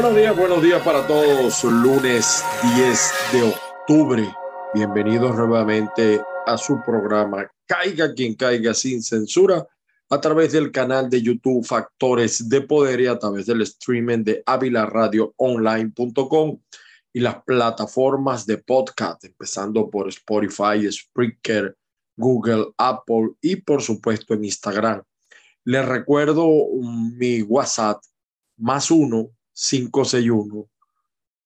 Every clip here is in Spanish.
Buenos días, buenos días para todos. Lunes 10 de octubre. Bienvenidos nuevamente a su programa Caiga quien caiga sin censura a través del canal de YouTube Factores de Poder y a través del streaming de avilaradioonline.com y las plataformas de podcast, empezando por Spotify, Spreaker, Google, Apple y por supuesto en Instagram. Les recuerdo mi WhatsApp más uno 561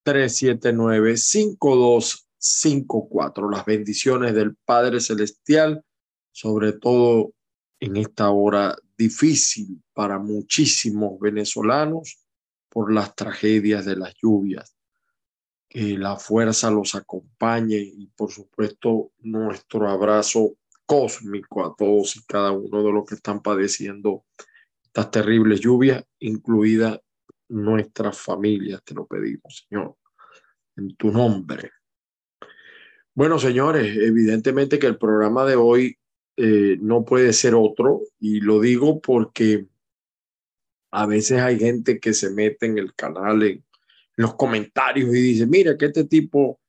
379 5254. Las bendiciones del Padre Celestial, sobre todo en esta hora difícil para muchísimos venezolanos por las tragedias de las lluvias. Que la fuerza los acompañe y por supuesto nuestro abrazo cósmico a todos y cada uno de los que están padeciendo estas terribles lluvias, incluida nuestras familias, te lo pedimos, Señor, en tu nombre. Bueno, señores, evidentemente que el programa de hoy eh, no puede ser otro y lo digo porque a veces hay gente que se mete en el canal, en, los comentarios y dice, mira que este tipo,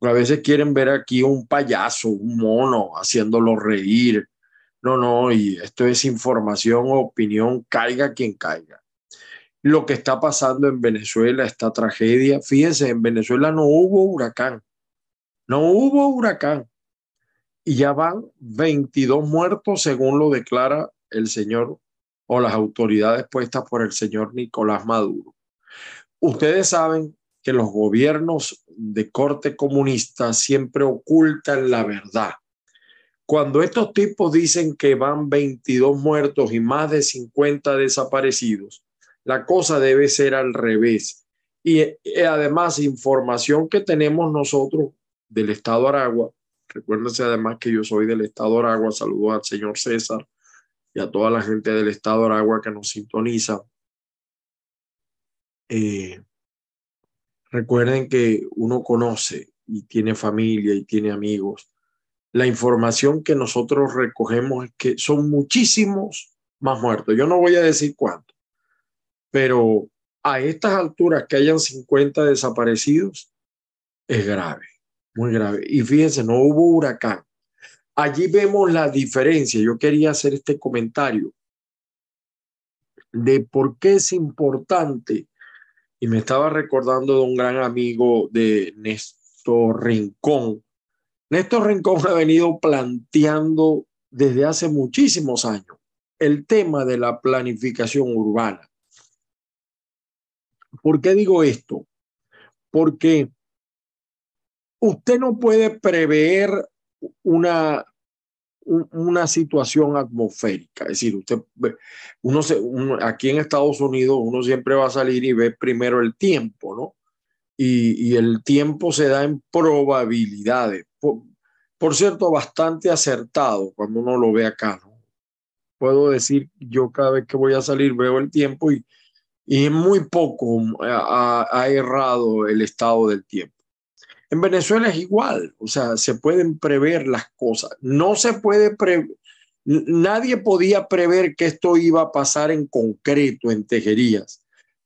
a veces quieren ver aquí un payaso, un mono, haciéndolo reír. No, no, y esto es información opinión, caiga quien caiga lo que está pasando en Venezuela, esta tragedia. Fíjense, en Venezuela no hubo huracán, no hubo huracán. Y ya van 22 muertos según lo declara el señor o las autoridades puestas por el señor Nicolás Maduro. Ustedes saben que los gobiernos de corte comunista siempre ocultan la verdad. Cuando estos tipos dicen que van 22 muertos y más de 50 desaparecidos, la cosa debe ser al revés. Y, eh, además, información que tenemos nosotros del Estado Aragua, recuérdense además que yo soy del Estado Aragua, saludo al señor César y a toda la gente del Estado Aragua que nos sintoniza. Eh, recuerden que uno conoce y tiene familia y tiene amigos. La información que nosotros recogemos es que son muchísimos más muertos. Yo no voy a decir cuántos pero a estas alturas que hayan 50 desaparecidos es grave, muy grave. Y fíjense, no hubo huracán. Allí vemos la diferencia. Yo quería hacer este comentario de por qué es importante. Y me estaba recordando de un gran amigo de Néstor Rincón. Néstor Rincón ha venido planteando desde hace muchísimos años el tema de la planificación urbana. ¿Por qué digo esto? Porque usted no puede prever una, una situación atmosférica. Es decir, usted, uno, aquí en Estados Unidos uno siempre va a salir y ve primero el tiempo, ¿no? Y, y el tiempo se da en probabilidades. Por, por, cierto, bastante acertado cuando uno lo ve acá, ¿no? Puedo decir, yo cada vez que voy a salir veo el tiempo y, y muy poco ha, errado el estado del tiempo. En Venezuela es igual, o sea, se pueden prever las cosas. No se puede prever, nadie podía prever que esto iba a pasar en concreto en Tejerías,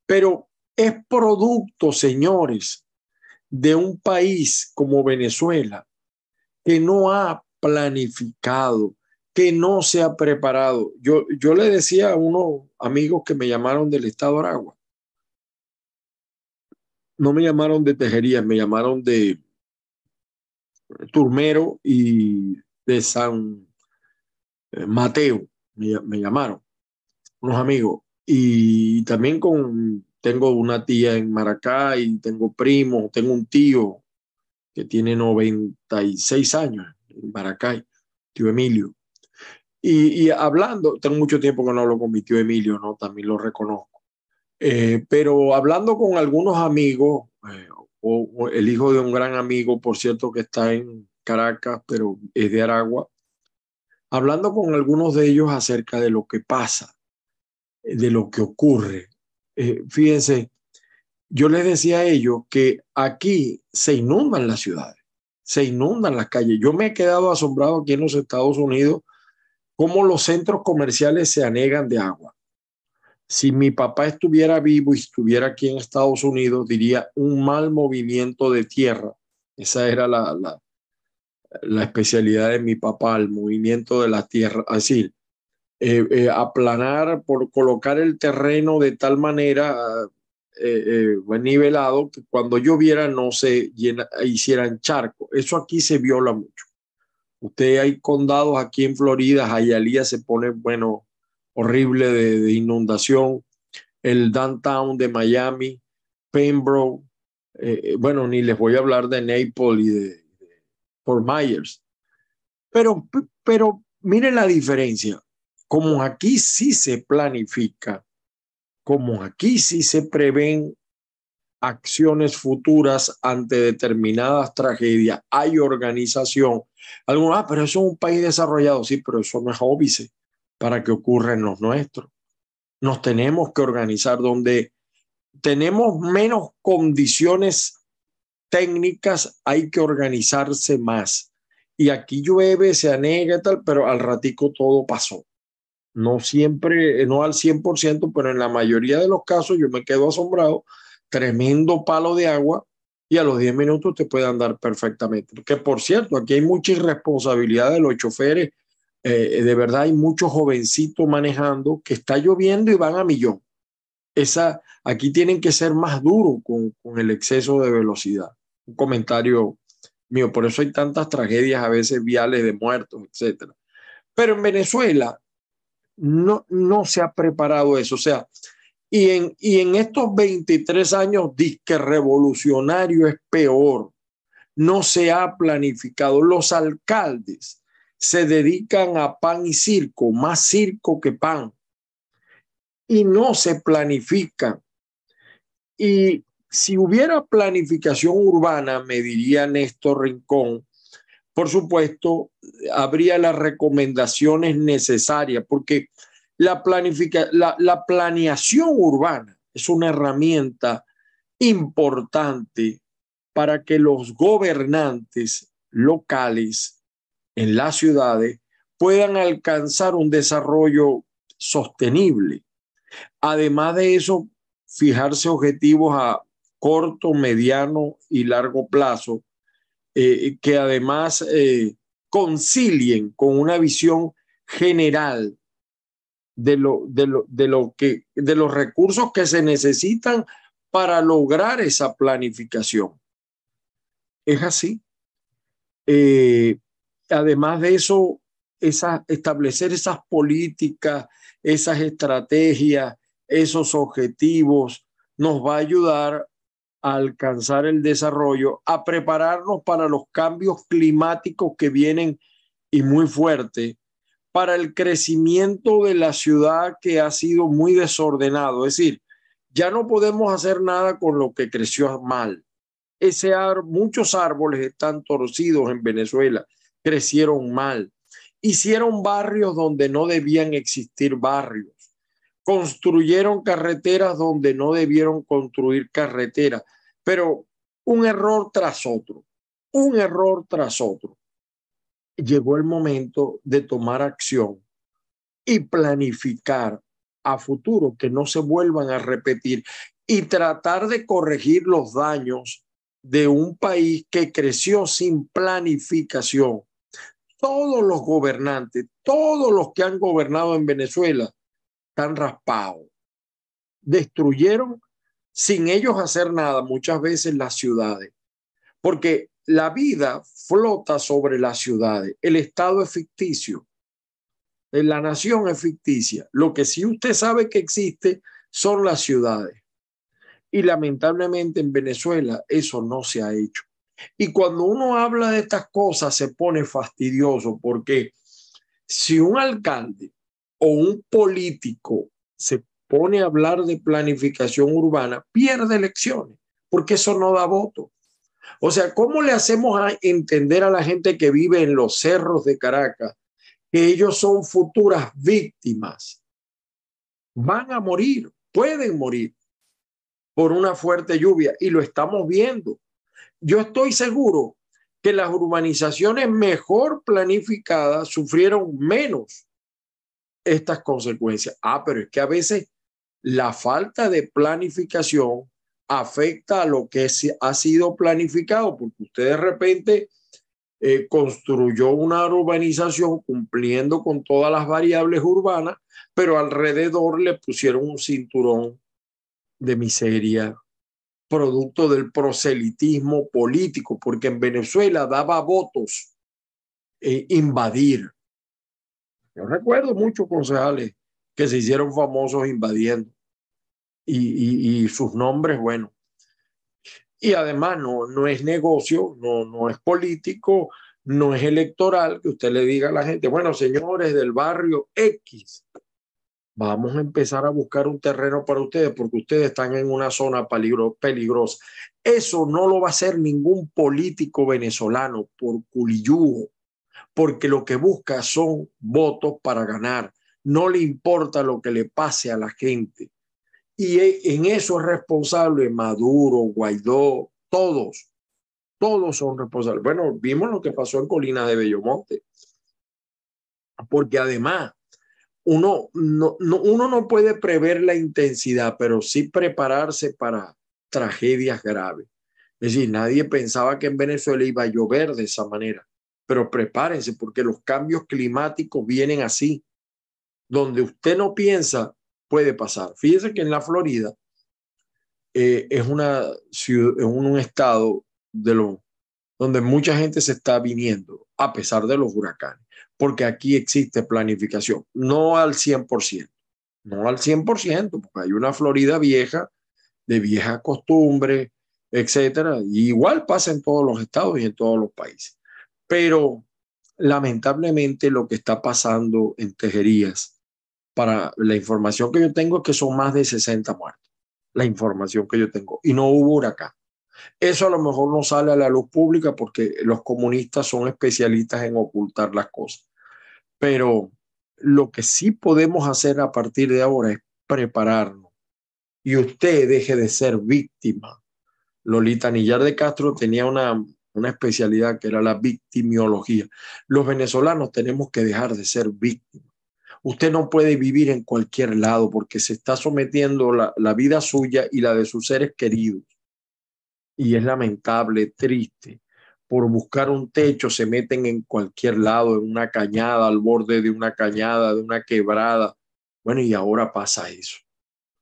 pero es producto, señores, de un país como Venezuela que no ha planificado, que no se ha preparado. Yo, yo le decía a unos amigos que me llamaron del estado Aragua, no me llamaron de Tejería, me llamaron de Turmero y de San eh, Mateo, me, llamaron unos amigos. Y también con, tengo una tía en Maracay, tengo primos, tengo un tío que tiene 96 años en Maracay, tío Emilio. Y, hablando, tengo mucho tiempo que no hablo con Emilio, ¿no? También lo reconozco. Eh, pero hablando con algunos amigos, eh, o, el hijo de un gran amigo, por cierto, que está en Caracas, pero es de Aragua, hablando con algunos de ellos acerca de lo que pasa, de lo que ocurre. Eh, fíjense, yo les decía a ellos que aquí se inundan las ciudades, se inundan las calles. Yo me he quedado asombrado aquí en los Estados Unidos cómo los centros comerciales se anegan de agua. Si mi papá estuviera vivo y estuviera aquí en Estados Unidos, diría un mal movimiento de tierra. Esa era la, la, especialidad de mi papá, el movimiento de la tierra. Así, eh, eh, aplanar por colocar el terreno de tal manera eh, nivelado que cuando lloviera no se llena, hicieran charco. Eso aquí se viola mucho. Usted hay condados aquí en Florida, Hialeah se pone, bueno, horrible de, inundación. El downtown de Miami, Pembroke, bueno, ni les voy a hablar de Naples y de, de Fort Myers. Pero, pero miren la diferencia como aquí sí se planifica, como aquí sí se prevén acciones futuras ante determinadas tragedias, hay organización. Algunos, ah, pero eso es un país desarrollado, sí, pero eso no es óbice para que ocurra en los nuestros. Nos tenemos que organizar donde tenemos menos condiciones técnicas, hay que organizarse más. Y aquí llueve, se anega y tal, pero al ratico todo pasó no siempre, no al 100%, pero en la mayoría de los casos yo me quedo asombrado, tremendo palo de agua y a los 10 minutos te puede andar perfectamente. Que por cierto, aquí hay mucha irresponsabilidad de los choferes, eh, de verdad hay muchos jovencitos manejando que está lloviendo y van a millón. Esa, aquí tienen que ser más duros con, el exceso de velocidad. Un comentario mío, por eso hay tantas tragedias a veces viales de muertos, etcétera. Pero en Venezuela no, no se ha preparado eso. O sea, y en, y en estos 23 años, que revolucionario es peor. No se ha planificado. Los alcaldes se dedican a pan y circo, más circo que pan. Y no se planifican. Y si hubiera planificación urbana, me diría Néstor Rincón, por supuesto, habría las recomendaciones necesarias, porque la, planifica, la, la planeación urbana es una herramienta importante para que los gobernantes locales en las ciudades puedan alcanzar un desarrollo sostenible. Además de eso, fijarse objetivos a corto, mediano y largo plazo eh, que además eh, concilien con una visión general de, lo, de, lo, de, lo que, de los recursos que se necesitan para lograr esa planificación. Es así. Eh, además de eso, establecer esas políticas, esas estrategias, esos objetivos, nos va a ayudar alcanzar el desarrollo, a prepararnos para los cambios climáticos que vienen y muy fuertes, para el crecimiento de la ciudad que ha sido muy desordenado. Es decir, ya no podemos hacer nada con lo que creció mal. Ese muchos árboles están torcidos en Venezuela, crecieron mal. Hicieron barrios donde no debían existir barrios construyeron carreteras donde no debieron construir carreteras, pero un error tras otro, un error tras otro. Llegó el momento de tomar acción y planificar a futuro que no se vuelvan a repetir y tratar de corregir los daños de un país que creció sin planificación. Todos los gobernantes, todos los que han gobernado en Venezuela, están raspados. Destruyeron sin ellos hacer nada muchas veces las ciudades, porque la vida flota sobre las ciudades. El Estado es ficticio. La nación es ficticia. Lo que sí usted sabe que existe son las ciudades. Y lamentablemente en Venezuela eso no se ha hecho. Y cuando uno habla de estas cosas se pone fastidioso porque si un alcalde o un político se pone a hablar de planificación urbana, pierde elecciones, porque eso no da voto. O sea, ¿cómo le hacemos a entender a la gente que vive en los cerros de Caracas que ellos son futuras víctimas? Van a morir, pueden morir por una fuerte lluvia y lo estamos viendo. Yo estoy seguro que las urbanizaciones mejor planificadas sufrieron menos estas consecuencias. Ah, pero es que a veces la falta de planificación afecta a lo que ha sido planificado, porque usted de repente eh, construyó una urbanización cumpliendo con todas las variables urbanas, pero alrededor le pusieron un cinturón de miseria, producto del proselitismo político, porque en Venezuela daba votos eh, invadir. Yo recuerdo muchos concejales que se hicieron famosos invadiendo y, sus nombres, bueno. Y además no, no es negocio, no, no es político, no es electoral que usted le diga a la gente, bueno, señores del barrio X, vamos a empezar a buscar un terreno para ustedes porque ustedes están en una zona peligro, peligrosa. Eso no lo va a hacer ningún político venezolano por culiyugo, porque lo que busca son votos para ganar. No le importa lo que le pase a la gente. Y en eso es responsable Maduro, Guaidó, todos. Todos son responsables. Bueno, vimos lo que pasó en Colina de Bellomonte. Porque además, uno no, uno no puede prever la intensidad, pero sí prepararse para tragedias graves. Es decir, nadie pensaba que en Venezuela iba a llover de esa manera, pero prepárense porque los cambios climáticos vienen así. Donde usted no piensa, puede pasar. Fíjese que en la Florida eh, es, una ciudad, es un estado de donde mucha gente se está viniendo a pesar de los huracanes porque aquí existe planificación, no al 100%, no al 100%, porque hay una Florida vieja, de vieja costumbre, etcétera, y igual pasa en todos los estados y en todos los países. Pero lamentablemente lo que está pasando en Tejerías, para la información que yo tengo es que son más de 60 muertos, la información que yo tengo, y no hubo huracán. Eso a lo mejor no sale a la luz pública porque los comunistas son especialistas en ocultar las cosas. Pero lo que sí podemos hacer a partir de ahora es prepararnos. Y usted deje de ser víctima. Lolita Nillar de Castro tenía una, una especialidad que era la victimiología. Los venezolanos tenemos que dejar de ser víctimas. Usted no puede vivir en cualquier lado porque se está sometiendo la, vida suya y la de sus seres queridos. Y es lamentable, triste por buscar un techo se meten en cualquier lado, en una cañada, al borde de una cañada, de una quebrada. Bueno, y ahora pasa eso.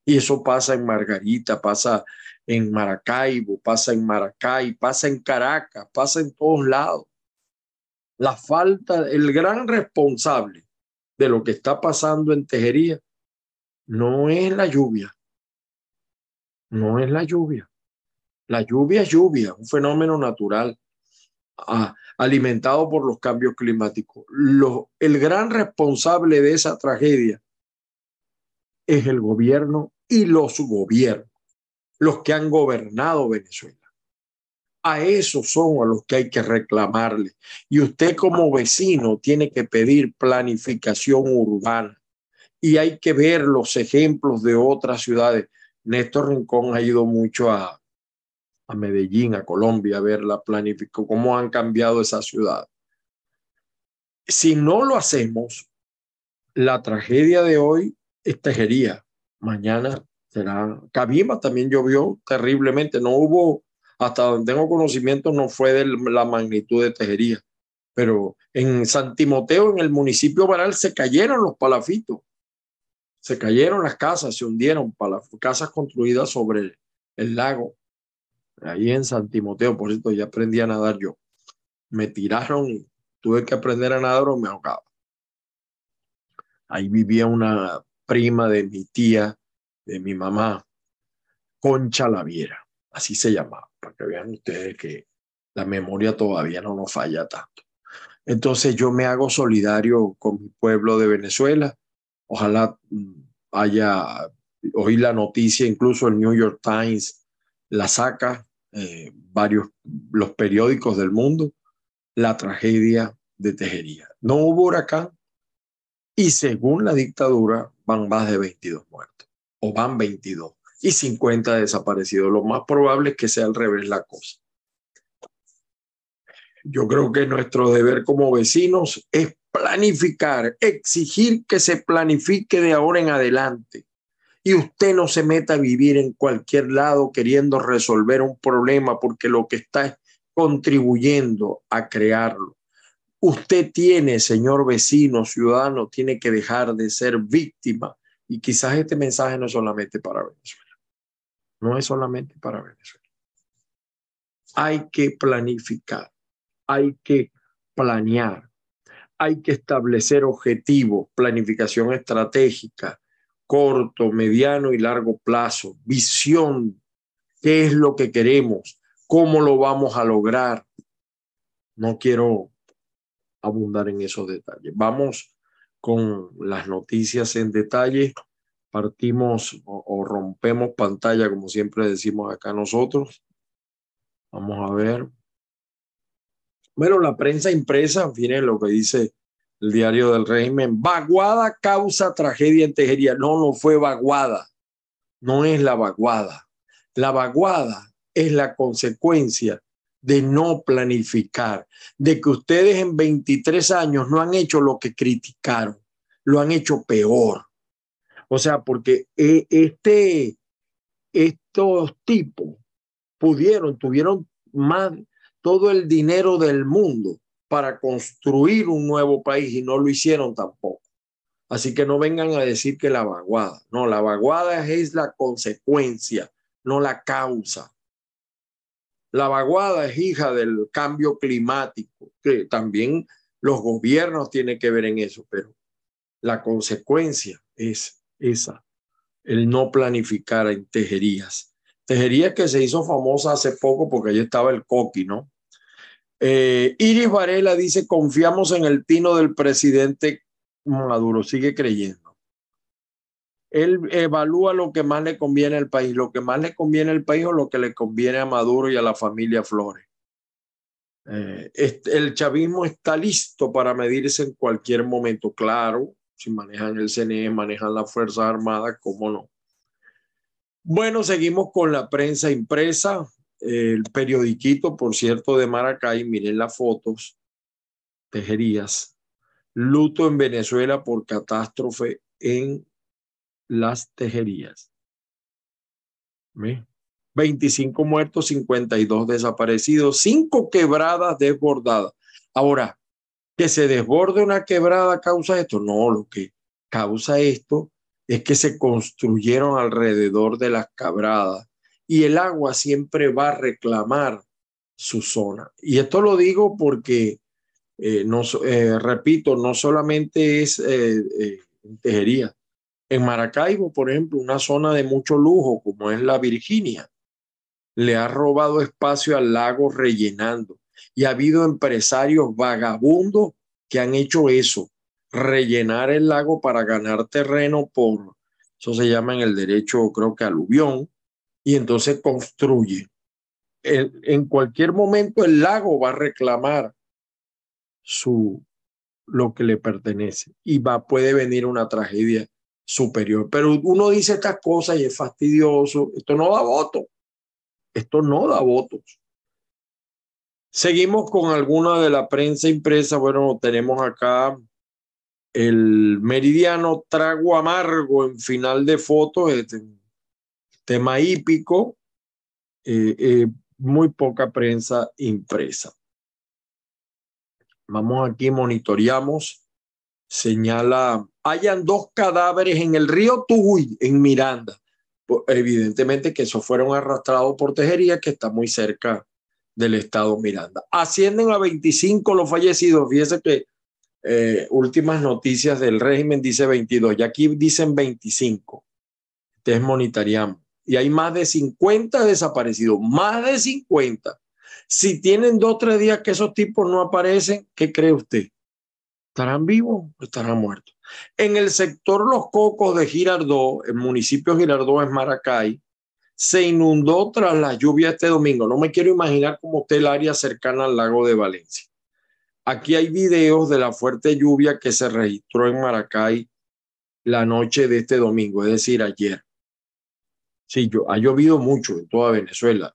Y eso pasa en Margarita, pasa en Maracaibo, pasa en Maracay, pasa en Caracas, pasa en todos lados. La falta, el gran responsable de lo que está pasando en Tejería no es la lluvia, no es la lluvia. La lluvia es lluvia, un fenómeno natural alimentado por los cambios climáticos. el gran responsable de esa tragedia es el gobierno y los gobiernos, los que han gobernado Venezuela. A esos son a los que hay que reclamarle. Y usted como vecino tiene que pedir planificación urbana. Y hay que ver los ejemplos de otras ciudades. Néstor Rincón ha ido mucho a, a Medellín, a Colombia, a ver la planificación, cómo han cambiado esa ciudad. Si no lo hacemos, la tragedia de hoy es Tejería. Mañana será. Cabima también llovió terriblemente. No hubo, hasta donde tengo conocimiento, no fue de la magnitud de Tejería. Pero en San Timoteo, en el municipio Baral, se cayeron los palafitos. Se cayeron las casas, se hundieron, casas construidas sobre el lago ahí en San Timoteo, por cierto, ya aprendí a nadar yo. Me tiraron y tuve que aprender a nadar o me ahogaba. Ahí vivía una prima de mi tía, de mi mamá, Concha Laviera, así se llamaba, para que vean ustedes que la memoria todavía no nos falla tanto. Entonces yo me hago solidario con mi pueblo de Venezuela. Ojalá mm, haya, oí la noticia, incluso el New York Times la saca, eh, varios, los periódicos del mundo, la tragedia de Tejería. No hubo huracán y según la dictadura van más de 22 muertos, o van 22 y 50 desaparecidos. Lo más probable es que sea al revés la cosa. Yo creo que nuestro deber como vecinos es planificar, exigir que se planifique de ahora en adelante Y usted no se meta a vivir en cualquier lado queriendo resolver un problema porque lo que está es contribuyendo a crearlo. Usted tiene, señor vecino, ciudadano, tiene que dejar de ser víctima. Y quizás este mensaje no es solamente para Venezuela. No es solamente para Venezuela. Hay que planificar, hay que planear, hay que establecer objetivos, planificación estratégica, corto, mediano y largo plazo, visión, qué es lo que queremos, cómo lo vamos a lograr. No quiero abundar en esos detalles. Vamos con las noticias en detalle. Partimos o, rompemos pantalla, como siempre decimos acá nosotros. Vamos a ver. Bueno, la prensa impresa, miren lo que dice el diario del régimen. Vaguada causa tragedia en Tejería. No, no fue vaguada. No es la vaguada. La vaguada es la consecuencia de no planificar, de que ustedes en 23 años no han hecho lo que criticaron, lo han hecho peor. O sea, porque eh, este, estos tipos pudieron, tuvieron más, todo el dinero del mundo para construir un nuevo país y no lo hicieron tampoco. Así que no vengan a decir que la vaguada. No, la vaguada es la consecuencia, no la causa. La vaguada es hija del cambio climático, que también los gobiernos tienen que ver en eso, pero la consecuencia es esa, el no planificar en tejerías. Tejerías que se hizo famosa hace poco porque allí estaba el coqui, ¿no? Eh, Iris Varela dice, confiamos en el tino del presidente Maduro, sigue creyendo. Él evalúa lo que más le conviene al país, lo que más le conviene al país o lo que le conviene a Maduro y a la familia Flores. Eh, este, el chavismo está listo para medirse en cualquier momento, claro, si manejan el CNE, manejan las Fuerzas Armadas, cómo no. Bueno, seguimos con la prensa impresa el periodiquito, por cierto, de Maracay, miren las fotos, tejerías, luto en Venezuela por catástrofe en las tejerías. 25 muertos, 52 desaparecidos, 5 quebradas desbordadas. Ahora, que se desborde una quebrada causa esto. No, lo que causa esto es que se construyeron alrededor de las quebradas y el agua siempre va a reclamar su zona. Y esto lo digo porque, eh, no, eh, repito, no solamente es eh, en Tejería. En Maracaibo, por ejemplo, una zona de mucho lujo como es la Virginia, le ha robado espacio al lago rellenando. Y ha habido empresarios vagabundos que han hecho eso, rellenar el lago para ganar terreno por, eso se llama en el derecho, creo que aluvión, y entonces construye. en cualquier momento el lago va a reclamar su, lo que le pertenece y va, puede venir una tragedia superior. Pero uno dice estas cosas y es fastidioso. Esto no da voto. Esto no da votos. Seguimos con alguna de la prensa impresa. Bueno, tenemos acá el meridiano trago amargo en final de fotos. Este, tema hípico, eh, eh, muy poca prensa impresa. Vamos aquí, monitoreamos, señala, hayan dos cadáveres en el río Tuy, en Miranda. Evidentemente que esos fueron arrastrados por Tejería, que está muy cerca del estado Miranda. Ascienden a 25 los fallecidos. Fíjese que eh, últimas noticias del régimen dice 22 y aquí dicen 25. Entonces monitoreamos y hay más de 50 desaparecidos, más de 50. Si tienen dos o tres días que esos tipos no aparecen, ¿qué cree usted? ¿Estarán vivos o estarán muertos? En el sector Los Cocos de Girardó, el municipio Girardó es Maracay, se inundó tras la lluvia este domingo. No me quiero imaginar cómo está el área cercana al lago de Valencia. Aquí hay videos de la fuerte lluvia que se registró en Maracay la noche de este domingo, es decir, ayer. Sí, yo, ha llovido mucho en toda Venezuela,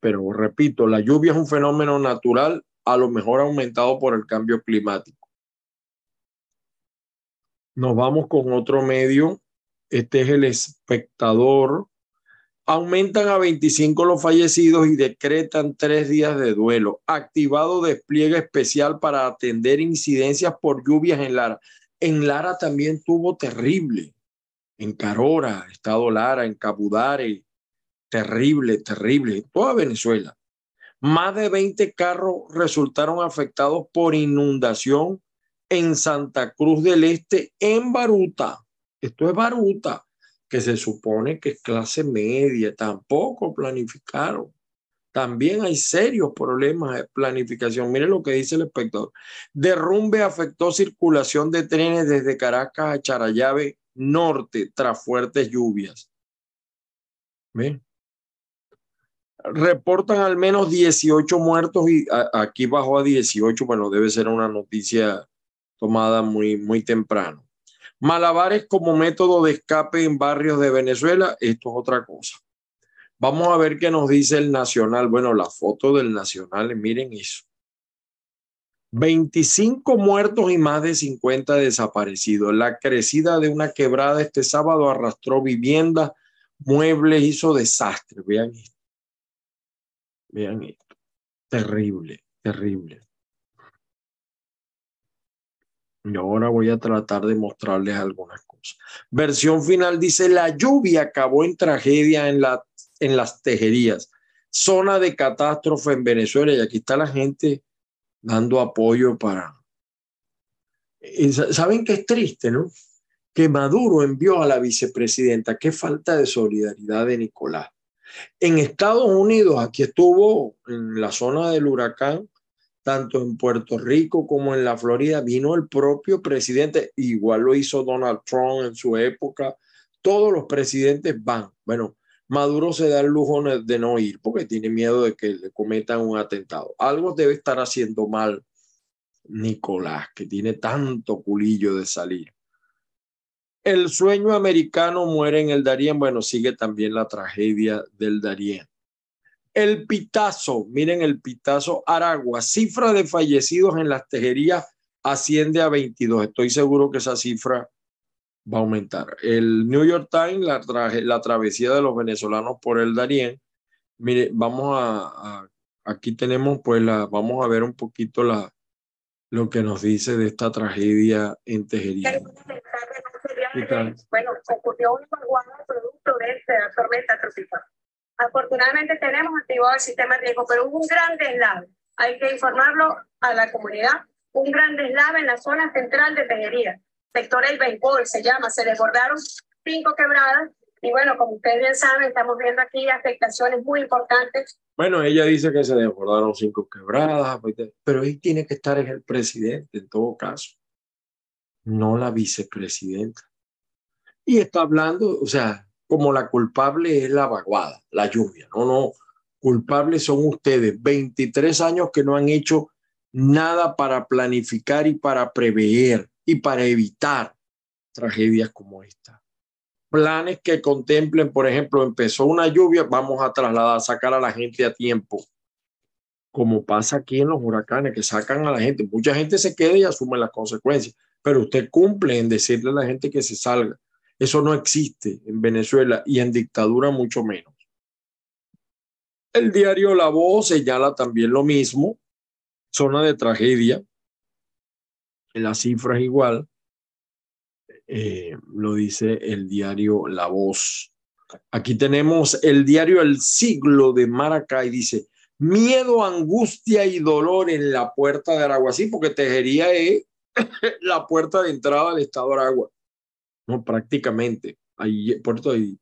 pero repito, la lluvia es un fenómeno natural, a lo mejor aumentado por el cambio climático. Nos vamos con otro medio Este es el espectador. Aumentan a 25 los fallecidos y decretan tres días de duelo. Activado despliegue especial para atender incidencias por lluvias en Lara. En Lara también tuvo terrible. En Carora, Estado Lara, en Cabudare. Terrible, terrible. Toda Venezuela. Más de 20 carros resultaron afectados por inundación en Santa Cruz del Este, en Baruta. Esto es Baruta, que se supone que es clase media, tampoco planificaron. También hay serios problemas de planificación. Mire lo que dice el espectador. Derrumbe afectó circulación de trenes desde Caracas a Charayave Norte tras fuertes lluvias. ¿Ven? Reportan al menos 18 muertos y aquí bajó a 18. Bueno, debe ser una noticia tomada muy, muy temprano. Malabares como método de escape en barrios de Venezuela, esto es otra cosa. Vamos a ver qué nos dice el Nacional. Bueno, la foto del Nacional, miren eso. 25 muertos y más de 50 desaparecidos. La crecida de una quebrada este sábado arrastró viviendas, muebles, hizo desastre. Vean esto. Vean esto. Terrible, terrible. Y ahora voy a tratar de mostrarles algunas cosas. Versión final dice, la lluvia acabó en tragedia en, la, en las tejerías. Zona de catástrofe en Venezuela. Y aquí está la gente dando apoyo para... ¿Saben qué es triste, no? Que Maduro envió a la vicepresidenta. Qué falta de solidaridad de Nicolás. En Estados Unidos, aquí estuvo en la zona del huracán, tanto en Puerto Rico como en la Florida, vino el propio presidente, igual lo hizo Donald Trump en su época, todos los presidentes van. Bueno, Maduro se da el lujo de no ir porque tiene miedo de que le cometan un atentado. Algo debe estar haciendo mal Nicolás, que tiene tanto culillo de salir. El sueño americano muere en el Darién. Bueno, sigue también la tragedia del Darién. El pitazo, miren el pitazo Aragua, cifra de fallecidos en las tejerías asciende a 22. Estoy seguro que esa cifra va a aumentar. El New York Times, la, la travesía de los venezolanos por el Darién. Mire, vamos a, aquí tenemos pues la, vamos a ver un poquito la, lo que nos dice de esta tragedia en Tejería. Bueno, ocurrió un producto de esta tormenta tropical. Afortunadamente tenemos activado el sistema de riesgo, pero hubo un gran deslave. Hay que informarlo a la comunidad. Un gran deslave en la zona central de Tejería. Sector El Béisbol se llama. Se desbordaron cinco quebradas. Y bueno, como ustedes bien saben, estamos viendo aquí afectaciones muy importantes. Bueno, ella dice que se desbordaron cinco quebradas, pues, pero ahí tiene que estar el presidente en todo caso, no la vicepresidenta. Y está hablando, o sea, como la culpable es la vaguada, la lluvia. No, no, culpables son ustedes. 23 años que no han hecho nada para planificar y para prever y para evitar tragedias como esta. Planes que contemplen, por ejemplo, empezó una lluvia, vamos a trasladar, sacar a la gente a tiempo, como pasa aquí en los huracanes, que sacan a la gente. Mucha gente se queda y asume las consecuencias, pero usted cumple en decirle a la gente que se salga eso no existe en Venezuela y en dictadura mucho menos. El diario La Voz señala también lo mismo, zona de tragedia, la cifra es igual, eh, lo dice el diario La Voz. Aquí tenemos el diario El Siglo de Maracay, dice, miedo, angustia y dolor en la puerta de Aragua. Sí, porque Tejería es la puerta de entrada al estado de Aragua. ¿No? Prácticamente. Ahí, por ahí,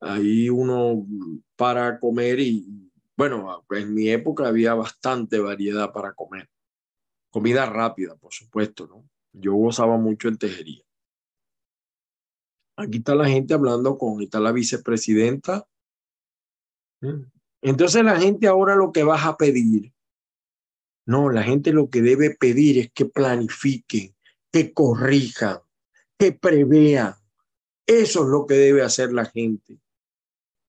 ahí uno para comer y, bueno, en mi época había bastante variedad para comer. Comida rápida, por supuesto, ¿no? Yo gozaba mucho en tejería. Aquí está la gente hablando con, está la vicepresidenta. Entonces la gente ahora lo que vas a pedir, no, la gente lo que debe pedir es que planifiquen, que corrijan, que prevea. Eso es lo que debe hacer la gente.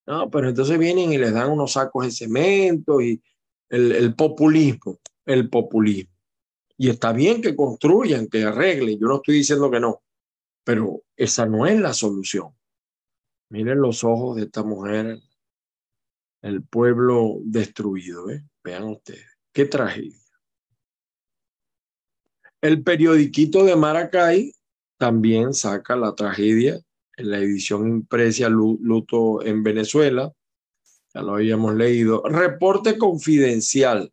No, pero entonces vienen y les dan unos sacos de cemento y el, populismo, el populismo. Y está bien que construyan, que arreglen, yo no estoy diciendo que no, pero esa no es la solución. Miren los ojos de esta mujer, el pueblo destruido, ¿eh? Vean ustedes, qué tragedia. El periodiquito de Maracay también saca la tragedia en la edición impresa Luto en Venezuela. Ya lo habíamos leído. Reporte confidencial.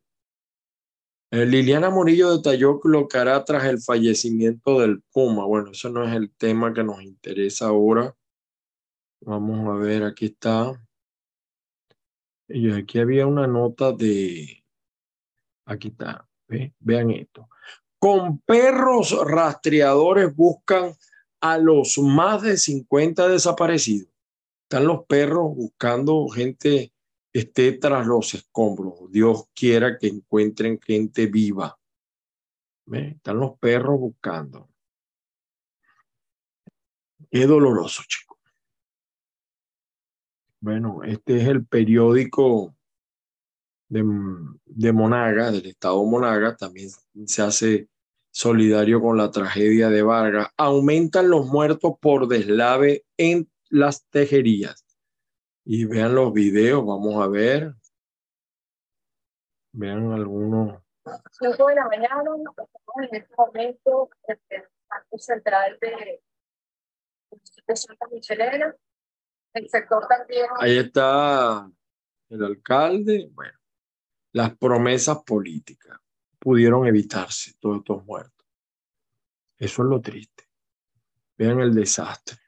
Eh, Liliana Murillo detalló lo que hará tras el fallecimiento del Puma. Bueno, eso no es el tema que nos interesa ahora. Vamos a ver, aquí está. Y aquí había una nota de... Aquí está. Vean esto. Con perros rastreadores buscan a los más de 50 desaparecidos. Están los perros buscando gente esté tras los escombros. Dios quiera que encuentren gente viva. Están los perros buscando. Qué doloroso, chicos. Bueno, este es el periódico de, de Monaga, del estado Monaga. También se hace solidario con la tragedia de Vargas. Aumentan los muertos por deslave en las tejerías y vean los videos, vamos a ver. Vean algunos. 5 de la mañana, en este momento en el parque central de, de Santa Michelena. El sector también. Ahí está el alcalde. Bueno, las promesas políticas pudieron evitarse todos estos muertos. Eso es lo triste. Vean el desastre.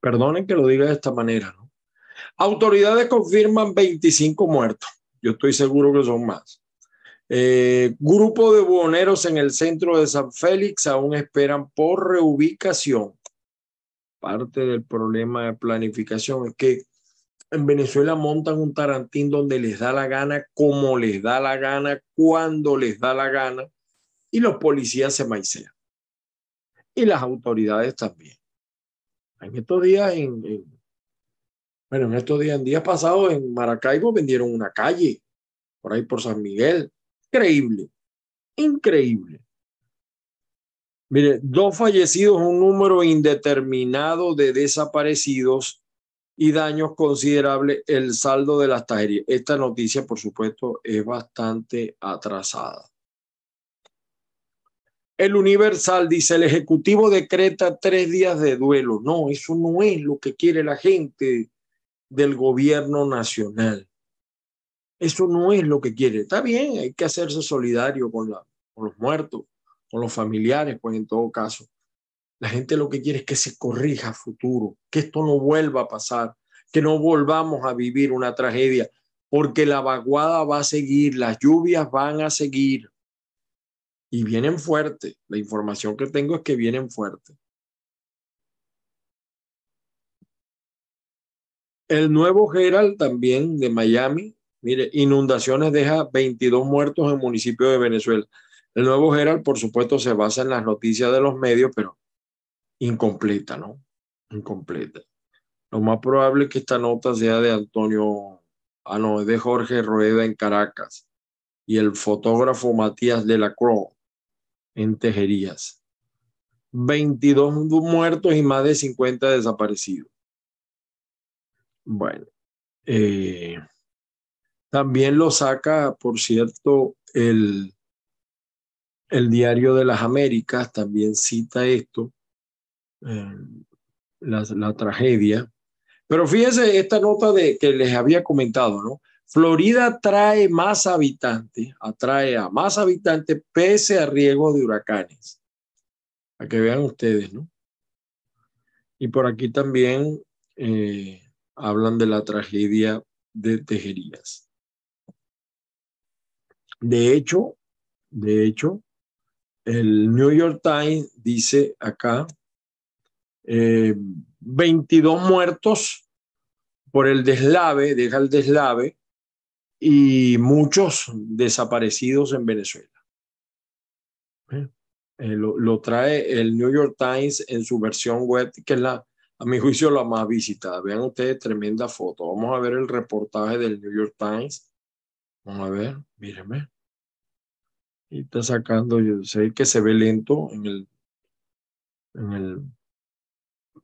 Perdonen que lo diga de esta manera, ¿no? Autoridades confirman 25 muertos. Yo estoy seguro que son más. Eh, grupo de buhoneros en el centro de San Félix aún esperan por reubicación. Parte del problema de planificación es que en Venezuela montan un tarantín donde les da la gana, como les da la gana, cuando les da la gana, y los policías se maicean. Y las autoridades también. En estos días, en, bueno, en estos días, en días pasados, en Maracaibo vendieron una calle, por ahí por San Miguel. Increíble, increíble. Mire, dos fallecidos, un número indeterminado de desaparecidos y daños considerables, el saldo de las tajerías. Esta noticia, por supuesto, es bastante atrasada. El Universal dice, el Ejecutivo decreta tres días de duelo. No, eso no es lo que quiere la gente del gobierno nacional. Eso no es lo que quiere. Está bien, hay que hacerse solidario con, con los muertos, con los familiares, pues en todo caso. La gente lo que quiere es que se corrija a futuro, que esto no vuelva a pasar, que no volvamos a vivir una tragedia, porque la vaguada va a seguir, las lluvias van a seguir y vienen fuerte. La información que tengo es que vienen fuerte. El nuevo Herald también de Miami, mire, inundaciones deja 22 muertos en el municipio de Venezuela. El nuevo Herald, por supuesto, se basa en las noticias de los medios, pero incompleta, ¿no? Incompleta. Lo más probable es que esta nota sea de Antonio, ah, no, es de Jorge Rueda en Caracas y el fotógrafo Matías de la Cruz en Tejerías. 22 muertos y más de 50 desaparecidos. Bueno, eh, también lo saca, por cierto, el, el Diario de las Américas, también cita esto, eh, la, tragedia. Pero fíjense esta nota de que les había comentado, ¿no? Florida trae más habitantes, atrae a más habitantes pese a riesgo de huracanes. Para que vean ustedes, ¿no? Y por aquí también eh, hablan de la tragedia de Tejerías. De hecho, de hecho, el New York Times dice acá, 22 eh, muertos por el deslave, deja el deslave, y muchos desaparecidos en Venezuela. Eh, lo, trae el New York Times en su versión web, que es la, a mi juicio, la más visitada. Vean ustedes, tremenda foto. Vamos a ver el reportaje del New York Times. Vamos a ver, mírenme. Y está sacando, yo sé que se ve lento en el, en el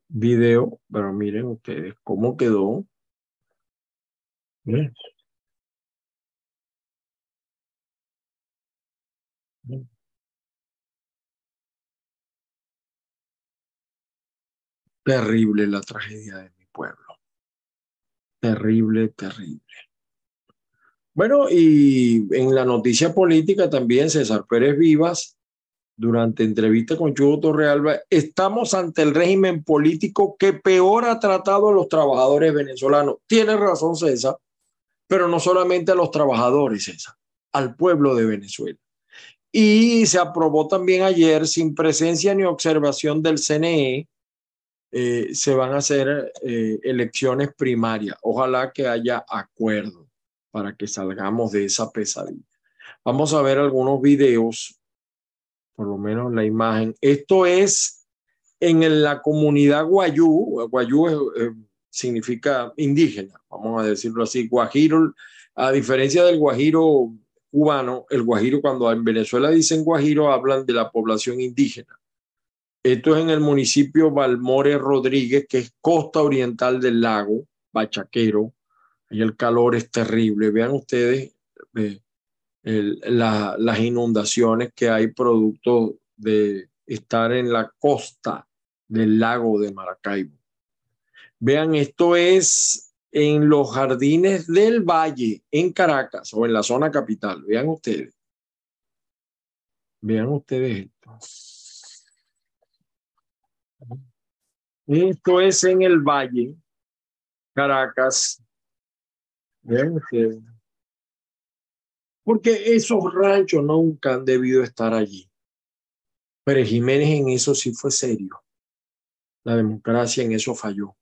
video, pero miren ustedes cómo quedó. Terrible la tragedia de mi pueblo. Terrible, terrible. Bueno, y en la noticia política también César Pérez Vivas, durante entrevista con Chugo Torrealba, estamos ante el régimen político que peor ha tratado a los trabajadores venezolanos. Tiene razón César, pero no solamente a los trabajadores, César, al pueblo de Venezuela. Y se aprobó también ayer, sin presencia ni observación del CNE, eh, se van a hacer eh, elecciones primarias. Ojalá que haya acuerdo para que salgamos de esa pesadilla. Vamos a ver algunos videos, por lo menos la imagen. Esto es en la comunidad Guayú. Guayú eh, significa indígena, vamos a decirlo así. Guajiro, a diferencia del Guajiro cubano, el Guajiro, cuando en Venezuela dicen Guajiro, hablan de la población indígena. Esto es en el municipio Balmore Rodríguez, que es costa oriental del lago, Bachaquero. y el calor es terrible. Vean ustedes eh, las inundaciones que hay producto de estar en la costa del lago de Maracaibo. Vean, esto es en los jardines del Valle, en Caracas o en la zona capital. Vean ustedes. Vean ustedes esto. Esto es en el Valle, Caracas. Vean ustedes. Porque esos ranchos nunca han debido estar allí. Pero Jiménez en eso sí fue serio. La democracia en eso falló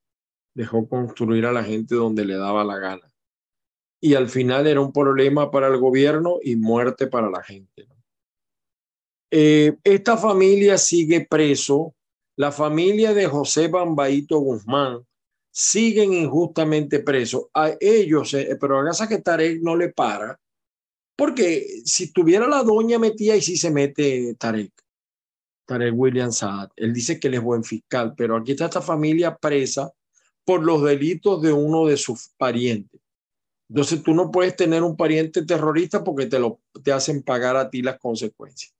dejó construir a la gente donde le daba la gana. Y al final era un problema para el gobierno y muerte para la gente. Eh, esta familia sigue preso. La familia de José Bambaito Guzmán siguen injustamente presos. A ellos, eh, pero a que Tarek no le para, porque si tuviera la doña metida y si se mete Tarek, Tarek William Saad, él dice que él es buen fiscal, pero aquí está esta familia presa por los delitos de uno de sus parientes. Entonces tú no puedes tener un pariente terrorista porque te, lo, te hacen pagar a ti las consecuencias.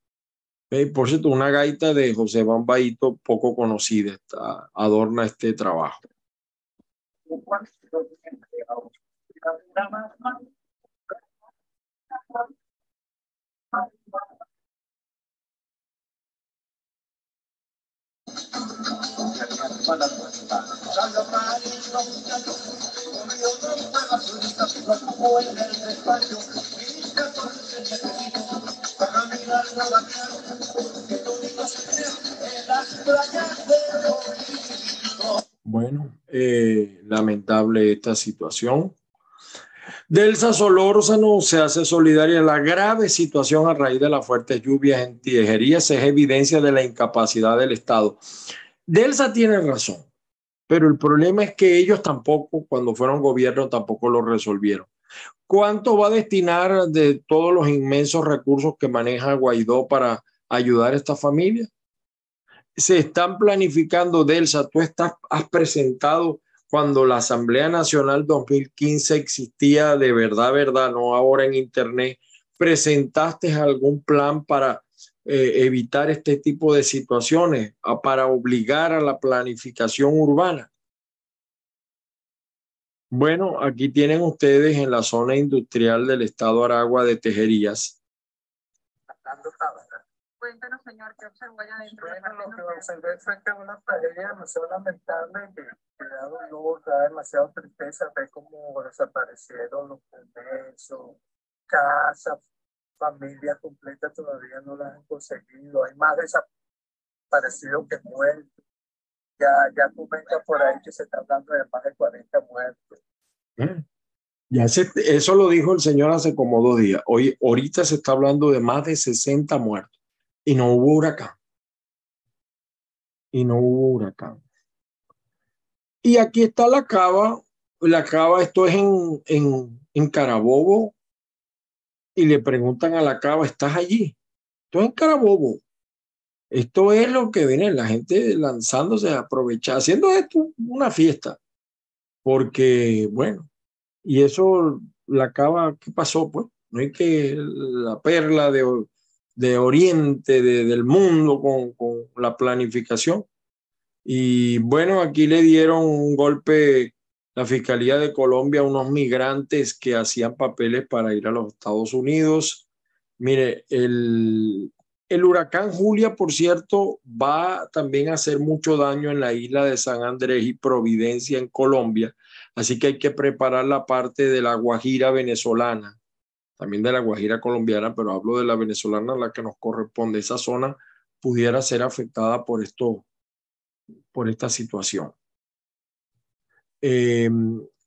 Por cierto, una gaita de José Bambaito poco conocida adorna este trabajo. Bueno, eh, lamentable esta situación. Delsa Solórzano se hace solidaria la grave situación a raíz de las fuertes lluvias en Tijerías. Es evidencia de la incapacidad del Estado. Delsa tiene razón, pero el problema es que ellos tampoco, cuando fueron gobierno, tampoco lo resolvieron. ¿Cuánto va a destinar de todos los inmensos recursos que maneja Guaidó para ayudar a esta familia? Se están planificando, Delsa, tú estás, has presentado cuando la Asamblea Nacional 2015 existía de verdad, verdad, no ahora en Internet, presentaste algún plan para eh, evitar este tipo de situaciones, para obligar a la planificación urbana. Bueno, aquí tienen ustedes en la zona industrial del estado Aragua de Tejerías Cuéntanos, señor, ¿qué observó allá adentro? Bueno, lo que observé fue que una tragedia demasiado lamentable que, que da dolor, da demasiada tristeza ver cómo desaparecieron los comercios, casas, familias completas todavía no las han conseguido. Hay más desaparecidos que muertos. Ya, ya comenta por ahí que se está hablando de más de 40 muertos. ¿Eh? Ya se, eso lo dijo el señor hace como dos días. Hoy, ahorita se está hablando de más de 60 muertos y no hubo huracán. Y no hubo huracán. Y aquí está la cava. La cava, esto es en, en, en Carabobo. Y le preguntan a la cava, ¿estás allí? Esto es en Carabobo. Esto es lo que viene la gente lanzándose, aprovechar, haciendo esto una fiesta. Porque, bueno, y eso la acaba, ¿qué pasó? Pues no hay que la perla de, de Oriente, del mundo con, con la planificación. Y bueno, aquí le dieron un golpe la Fiscalía de Colombia a unos migrantes que hacían papeles para ir a los Estados Unidos. Mire, el, el huracán Julia, por cierto, va también a hacer mucho daño en la isla de San Andrés y Providencia en Colombia, así que hay que preparar la parte de la Guajira venezolana, también de la Guajira colombiana, pero hablo de la venezolana, la que nos corresponde. Esa zona pudiera ser afectada por esto, por esta situación. Eh,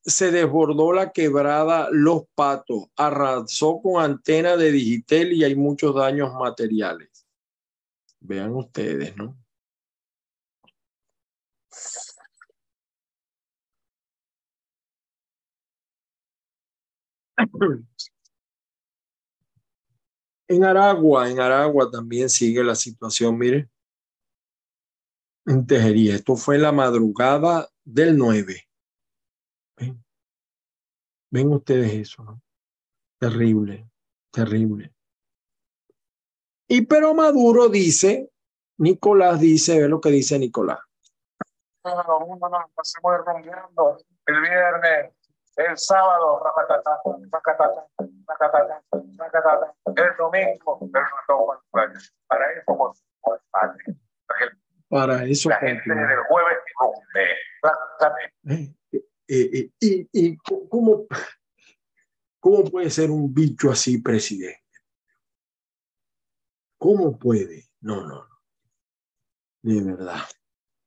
se desbordó la quebrada Los Patos, arrasó con antena de Digitel y hay muchos daños materiales. Vean ustedes, ¿no? En Aragua, en Aragua también sigue la situación, mire. En Tejería, esto fue la madrugada del 9. Ven, ustedes eso, ¿no? Terrible, terrible. Y pero Maduro dice, Nicolás dice, ve lo que dice Nicolás. El viernes, el sábado, el domingo, para eso para eso la gente del jueves eh, eh, y, y cómo, cómo puede ser un bicho así presidente cómo puede no no no. De verdad.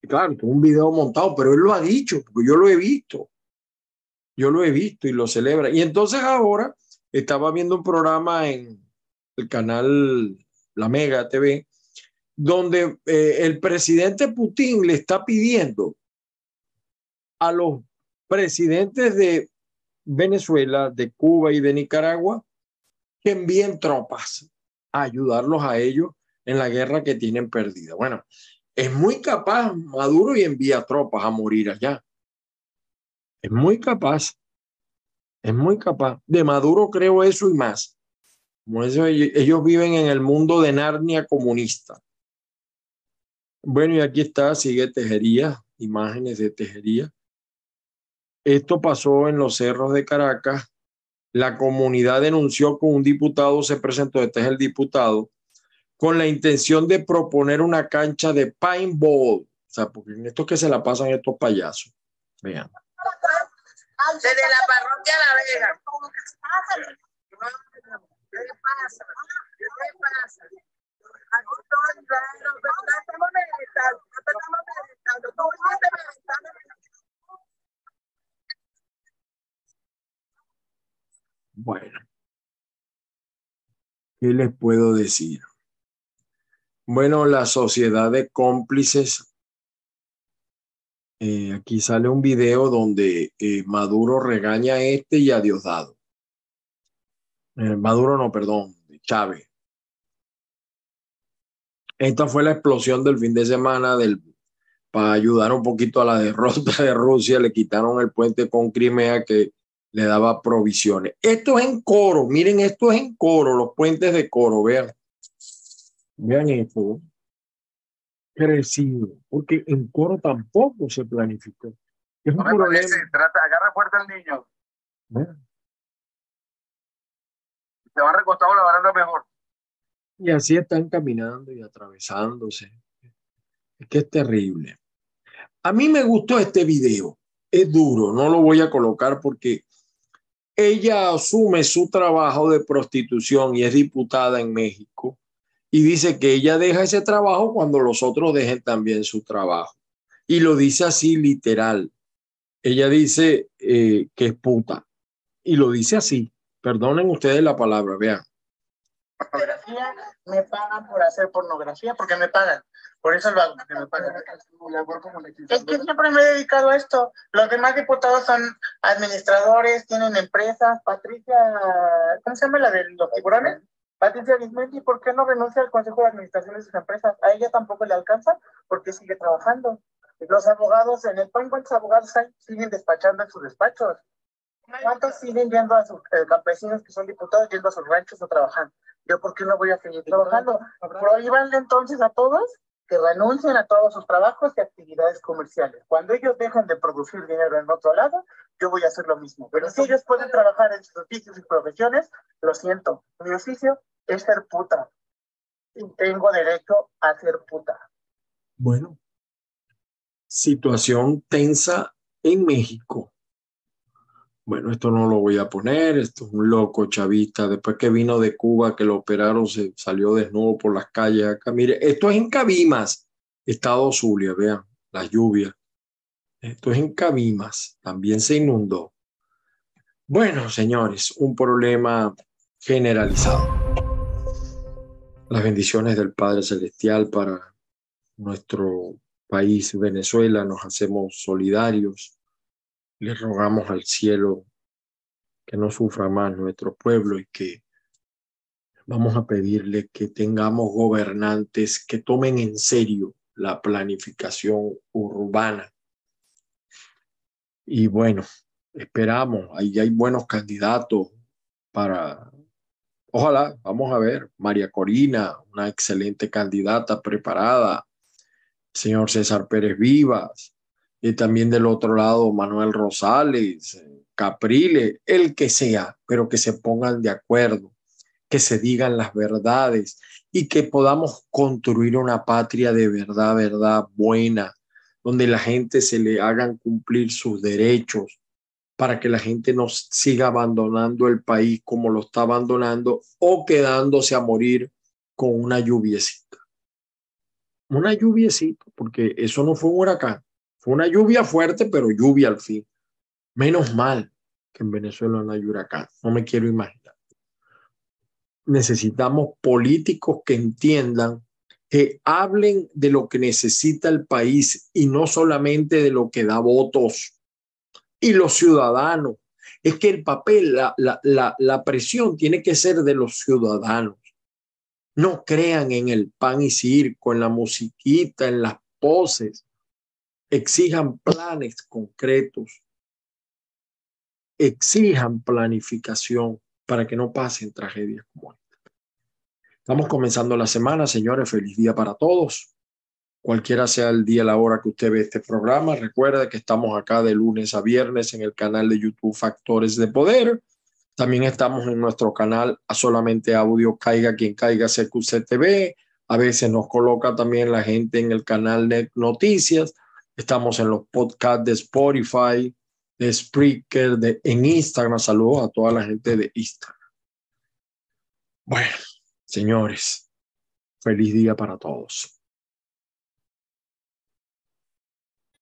Claro un video montado pero él lo ha dicho porque yo lo he visto yo lo he visto y lo celebra y entonces ahora estaba viendo un programa en el canal La Mega TV donde eh, el presidente Putin le está pidiendo a los presidentes de Venezuela, de Cuba y de Nicaragua que envíen tropas a ayudarlos a ellos en la guerra que tienen perdida. Bueno, es muy capaz Maduro y envía tropas a morir allá. Es muy capaz. Es muy capaz. De Maduro creo eso y más. Como ellos viven en el mundo de Narnia comunista. Bueno, y aquí está, sigue Tejería, imágenes de Tejería. Esto pasó en los cerros de Caracas. La comunidad denunció que un diputado se presentó, este es el diputado, con la intención de proponer una cancha de paintball. O sea, porque en esto que se la pasan estos payasos. Vean. Desde la parroquia La Vega. ¿Qué pasa? ¿Qué pasa? Bueno, ¿qué les puedo decir? Bueno, la sociedad de cómplices. Eh, aquí sale un video donde eh, Maduro regaña a este y a Diosdado. Eh, Maduro no, perdón, Chávez. Esta fue la explosión del fin de semana del, para ayudar un poquito a la derrota de Rusia. Le quitaron el puente con Crimea que le daba provisiones. Esto es en coro, miren, esto es en coro, los puentes de coro, vean. Vean esto. Crecido, porque en coro tampoco se planificó. Es un no problema. Trata, agarra fuerte al niño. Se va recostado la baranda mejor. Y así están caminando y atravesándose. Es que es terrible. A mí me gustó este video. Es duro, no lo voy a colocar porque ella asume su trabajo de prostitución y es diputada en México y dice que ella deja ese trabajo cuando los otros dejen también su trabajo. Y lo dice así literal. Ella dice eh, que es puta y lo dice así. Perdonen ustedes la palabra, vean pornografía, me pagan por hacer pornografía, porque me pagan. Por eso lo hago, porque me pagan. Es que siempre me he dedicado a esto. Los demás diputados son administradores, tienen empresas. Patricia, ¿cómo se llama la de los tiburones? Patricia Arismendi, ¿por qué no renuncia al Consejo de Administración de sus empresas? A ella tampoco le alcanza porque sigue trabajando. Los abogados en el PAN, ¿cuántos abogados hay? Siguen despachando en sus despachos. ¿Cuántos siguen yendo a sus eh, campesinos que son diputados, yendo a sus ranchos o trabajando? Yo, ¿por qué no voy a seguir trabajando? Prohíbanle entonces a todos que renuncien a todos sus trabajos y actividades comerciales. Cuando ellos dejen de producir dinero en otro lado, yo voy a hacer lo mismo. Pero si ellos pueden trabajar en sus oficios y profesiones, lo siento, mi oficio es ser puta. Y tengo derecho a ser puta. Bueno, situación tensa en México. Bueno, esto no lo voy a poner, esto es un loco chavista. Después que vino de Cuba, que lo operaron, se salió desnudo por las calles acá. Mire, esto es en Cabimas, Estado Zulia, vean, las lluvias. Esto es en Cabimas, también se inundó. Bueno, señores, un problema generalizado las bendiciones del Padre Celestial para nuestro país, Venezuela. Nos hacemos solidarios. Le rogamos al cielo que no sufra más nuestro pueblo y que vamos a pedirle que tengamos gobernantes que tomen en serio la planificación urbana. Y bueno, esperamos, ahí hay buenos candidatos para Ojalá, vamos a ver, María Corina, una excelente candidata preparada, señor César Pérez Vivas, y también del otro lado Manuel Rosales, Caprile, el que sea, pero que se pongan de acuerdo, que se digan las verdades y que podamos construir una patria de verdad, verdad buena, donde la gente se le hagan cumplir sus derechos, para que la gente no siga abandonando el país como lo está abandonando o quedándose a morir con una lluviecita. Una lluviecita, porque eso no fue un huracán, fue una lluvia fuerte, pero lluvia al fin. Menos mal que en Venezuela no hay huracán, no me quiero imaginar. Necesitamos políticos que entiendan, que hablen de lo que necesita el país y no solamente de lo que da votos y los ciudadanos. Es que el papel, la, la, la, presión tiene que ser de los ciudadanos. No crean en el pan y circo, en la musiquita, en las poses. Exijan planes concretos. Exijan planificación para que no pasen tragedias como esta. Estamos comenzando la semana, señores. Feliz día para todos cualquiera sea el día, la hora que usted ve este programa. Recuerda que estamos acá de lunes a viernes en el canal de YouTube Factores de Poder. También estamos en nuestro canal a solamente audio Caiga quien caiga CQC TV. A veces nos coloca también la gente en el canal de noticias. Estamos en los podcasts de Spotify, de Spreaker, de, en Instagram. Saludos a toda la gente de Instagram. Bueno, señores, feliz día para todos.